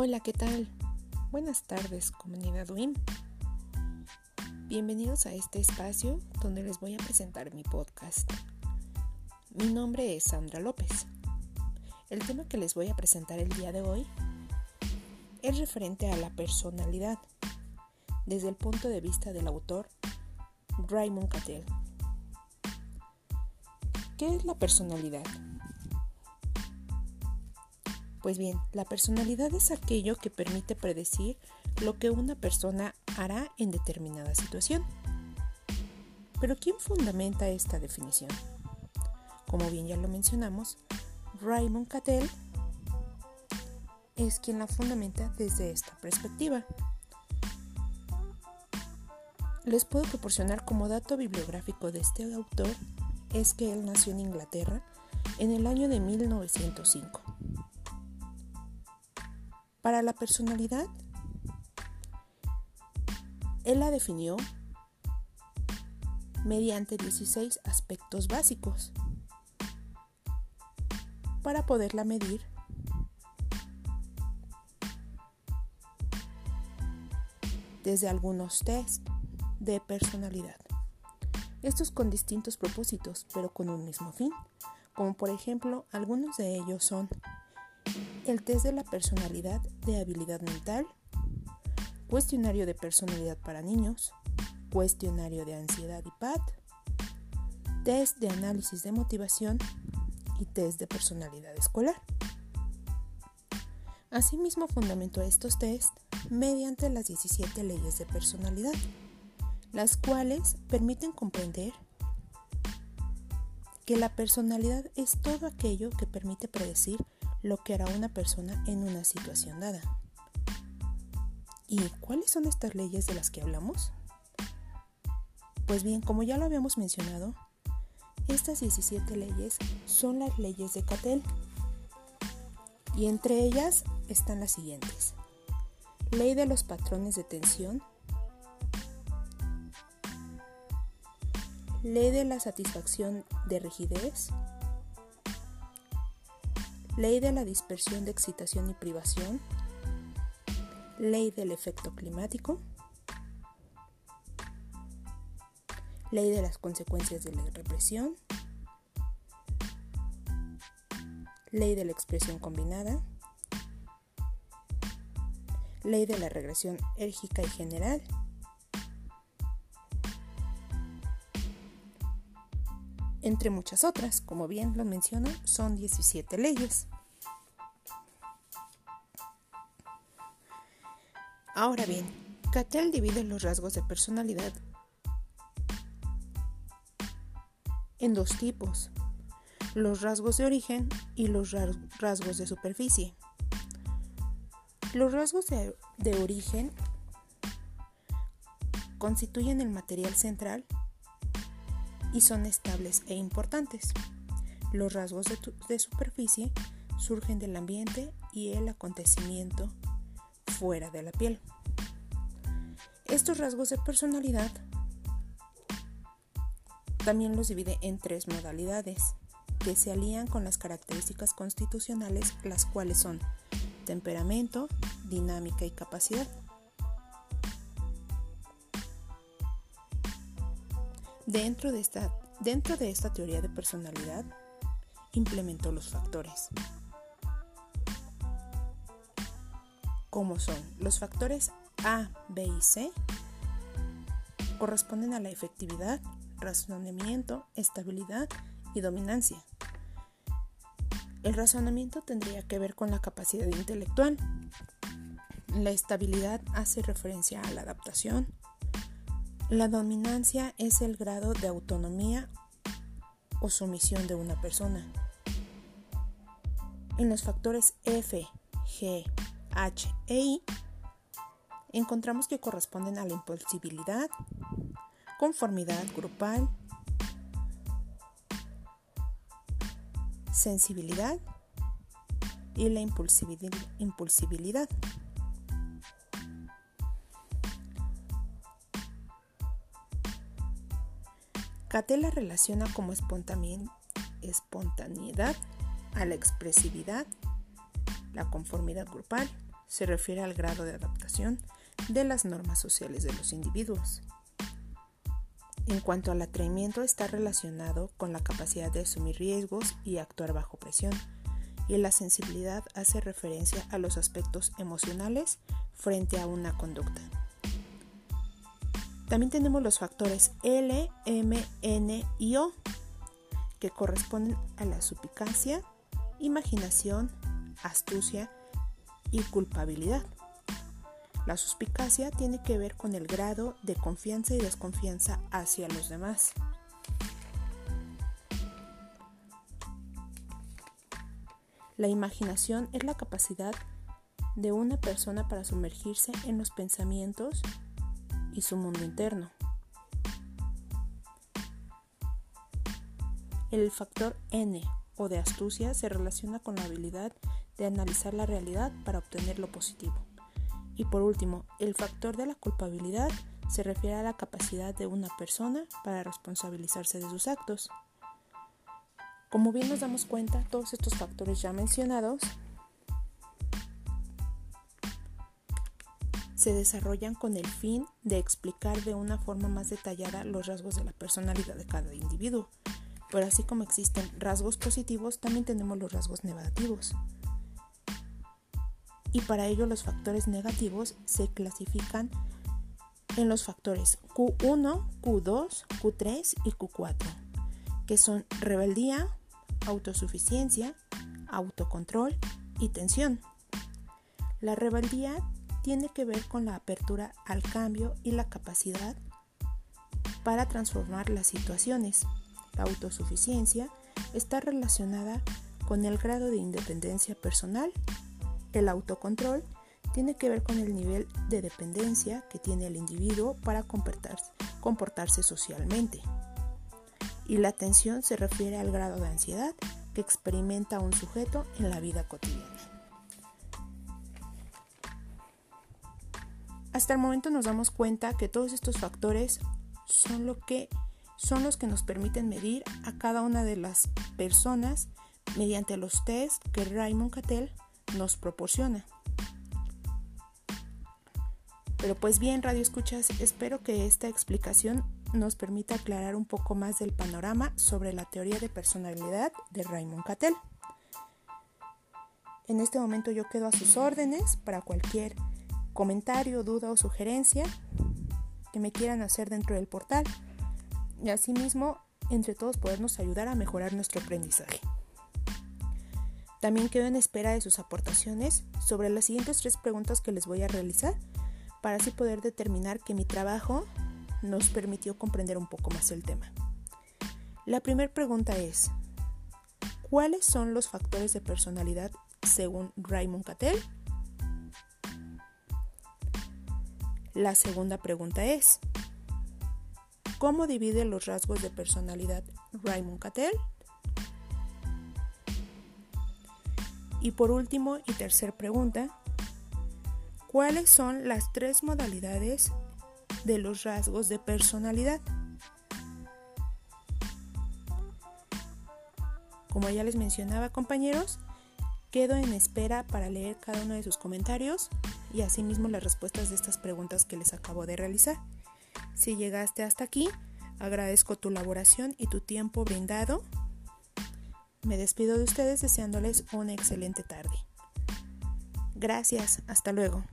Hola, ¿qué tal? Buenas tardes, comunidad WIM. Bienvenidos a este espacio donde les voy a presentar mi podcast. Mi nombre es Sandra López. El tema que les voy a presentar el día de hoy es referente a la personalidad desde el punto de vista del autor Raymond Cattell. ¿Qué es la personalidad? Pues bien, la personalidad es aquello que permite predecir lo que una persona hará en determinada situación. Pero ¿quién fundamenta esta definición? Como bien ya lo mencionamos, Raymond Cattell es quien la fundamenta desde esta perspectiva. Les puedo proporcionar como dato bibliográfico de este autor es que él nació en Inglaterra en el año de 1905. Para la personalidad, él la definió mediante 16 aspectos básicos. Para poderla medir, desde algunos test de personalidad. Estos con distintos propósitos, pero con un mismo fin, como por ejemplo algunos de ellos son el test de la personalidad de habilidad mental, cuestionario de personalidad para niños, cuestionario de ansiedad y PAD, test de análisis de motivación y test de personalidad escolar. Asimismo fundamentó estos test mediante las 17 leyes de personalidad, las cuales permiten comprender que la personalidad es todo aquello que permite predecir lo que hará una persona en una situación dada. ¿Y cuáles son estas leyes de las que hablamos? Pues bien, como ya lo habíamos mencionado, estas 17 leyes son las leyes de Cattell. Y entre ellas están las siguientes. Ley de los patrones de tensión. Ley de la satisfacción de rigidez. Ley de la dispersión de excitación y privación. Ley del efecto climático. Ley de las consecuencias de la represión. Ley de la expresión combinada. Ley de la regresión érgica y general. Entre muchas otras. Como bien lo menciono, son 17 leyes. Ahora bien, Cattell divide los rasgos de personalidad en dos tipos, los rasgos de origen y los rasgos de superficie. Los rasgos de, de origen constituyen el material central y son estables e importantes. Los rasgos de, superficie surgen del ambiente y el acontecimiento fuera de la piel. Estos rasgos de personalidad también los divide en tres modalidades que se alían con las características constitucionales, las cuales son temperamento, dinámica y capacidad. Dentro de esta, dentro de esta teoría de personalidad, implementó los factores. Como son los factores A, B y C, corresponden a la efectividad, razonamiento, estabilidad y dominancia. El razonamiento tendría que ver con la capacidad intelectual. La estabilidad hace referencia a la adaptación, la dominancia es el grado de autonomía o sumisión de una persona. En los factores F, G, H e I encontramos que corresponden a la impulsibilidad, conformidad grupal, sensibilidad y la impulsibilidad. Catella relaciona como espontaneidad a la expresividad, la conformidad grupal se refiere al grado de adaptación de las normas sociales de los individuos. En cuanto al atrevimiento, está relacionado con la capacidad de asumir riesgos y actuar bajo presión, y la sensibilidad hace referencia a los aspectos emocionales frente a una conducta. También tenemos los factores L, M, N y O, que corresponden a la suspicacia, imaginación, astucia y culpabilidad. La suspicacia tiene que ver con el grado de confianza y desconfianza hacia los demás. La imaginación es la capacidad de una persona para sumergirse en los pensamientos y su mundo interno. El factor N o de astucia se relaciona con la habilidad de analizar la realidad para obtener lo positivo. Y por último, el factor de la culpabilidad se refiere a la capacidad de una persona para responsabilizarse de sus actos. Como bien nos damos cuenta, todos estos factores ya mencionados se desarrollan con el fin de explicar de una forma más detallada los rasgos de la personalidad de cada individuo. Pero así como existen rasgos positivos, también tenemos los rasgos negativos y para ello los factores negativos se clasifican en los factores Q1, Q2, Q3 y Q4, que son rebeldía, autosuficiencia, autocontrol y tensión. La rebeldía tiene que ver con la apertura al cambio y la capacidad para transformar las situaciones. La autosuficiencia está relacionada con el grado de independencia personal el autocontrol tiene que ver con el nivel de dependencia que tiene el individuo para comportarse, socialmente. Y la atención se refiere al grado de ansiedad que experimenta un sujeto en la vida cotidiana. Hasta el momento nos damos cuenta que todos estos factores son, lo que, son los que nos permiten medir a cada una de las personas mediante los test que Raymond Cattell nos proporciona. Pero pues bien, Radio Escuchas, espero que esta explicación nos permita aclarar un poco más del panorama sobre la teoría de personalidad de Raymond Cattell. En este momento yo quedo a sus órdenes para cualquier comentario, duda o sugerencia que me quieran hacer dentro del portal y asimismo entre todos podernos ayudar a mejorar nuestro aprendizaje. También quedo en espera de sus aportaciones sobre las siguientes tres preguntas que les voy a realizar para así poder determinar que mi trabajo nos permitió comprender un poco más el tema. La primera pregunta es, ¿cuáles son los factores de personalidad según Raymond Cattell? La segunda pregunta es, ¿cómo divide los rasgos de personalidad Raymond Cattell? Y por último y tercer pregunta, ¿cuáles son las tres modalidades de los rasgos de personalidad? Como ya les mencionaba compañeros, quedo en espera para leer cada uno de sus comentarios y asimismo las respuestas de estas preguntas que les acabo de realizar. Si llegaste hasta aquí, agradezco tu elaboración y tu tiempo brindado me despido de ustedes deseándoles una excelente tarde. Gracias, hasta luego.